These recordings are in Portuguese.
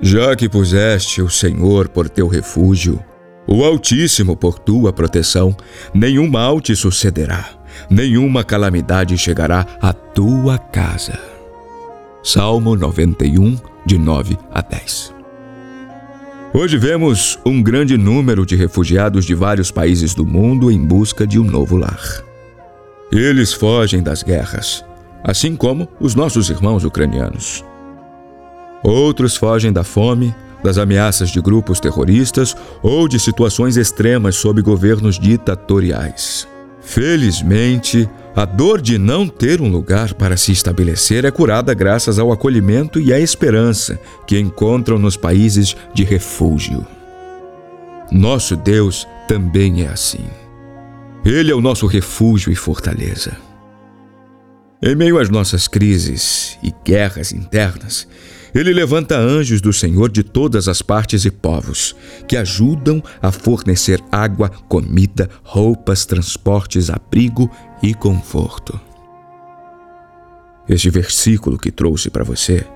Já que puseste o Senhor por teu refúgio, o Altíssimo por tua proteção, nenhum mal te sucederá, nenhuma calamidade chegará à tua casa. Salmo 91, de 9 a 10. Hoje vemos um grande número de refugiados de vários países do mundo em busca de um novo lar. Eles fogem das guerras, assim como os nossos irmãos ucranianos. Outros fogem da fome, das ameaças de grupos terroristas ou de situações extremas sob governos ditatoriais. Felizmente, a dor de não ter um lugar para se estabelecer é curada graças ao acolhimento e à esperança que encontram nos países de refúgio. Nosso Deus também é assim. Ele é o nosso refúgio e fortaleza. Em meio às nossas crises e guerras internas, ele levanta anjos do Senhor de todas as partes e povos, que ajudam a fornecer água, comida, roupas, transportes, abrigo e conforto. Este versículo que trouxe para você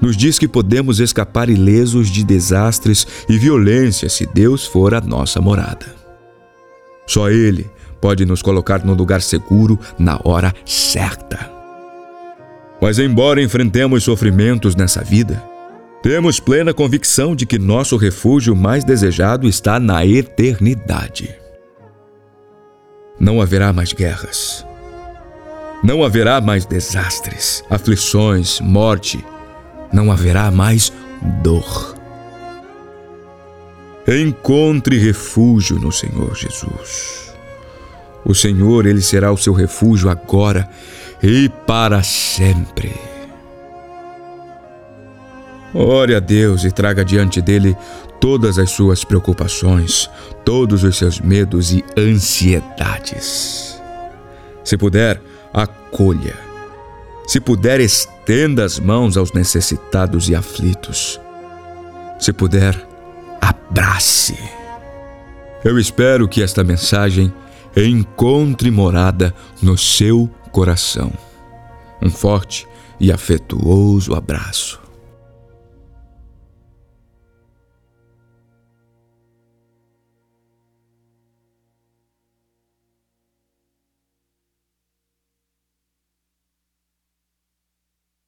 nos diz que podemos escapar ilesos de desastres e violência se Deus for a nossa morada. Só Ele pode nos colocar no lugar seguro na hora certa. Mas, embora enfrentemos sofrimentos nessa vida, temos plena convicção de que nosso refúgio mais desejado está na eternidade. Não haverá mais guerras. Não haverá mais desastres, aflições, morte. Não haverá mais dor. Encontre refúgio no Senhor Jesus. O Senhor, Ele será o seu refúgio agora e para sempre. Ore a Deus e traga diante dele todas as suas preocupações, todos os seus medos e ansiedades. Se puder, acolha. Se puder, estenda as mãos aos necessitados e aflitos. Se puder, abrace. Eu espero que esta mensagem encontre morada no seu coração. Um forte e afetuoso abraço.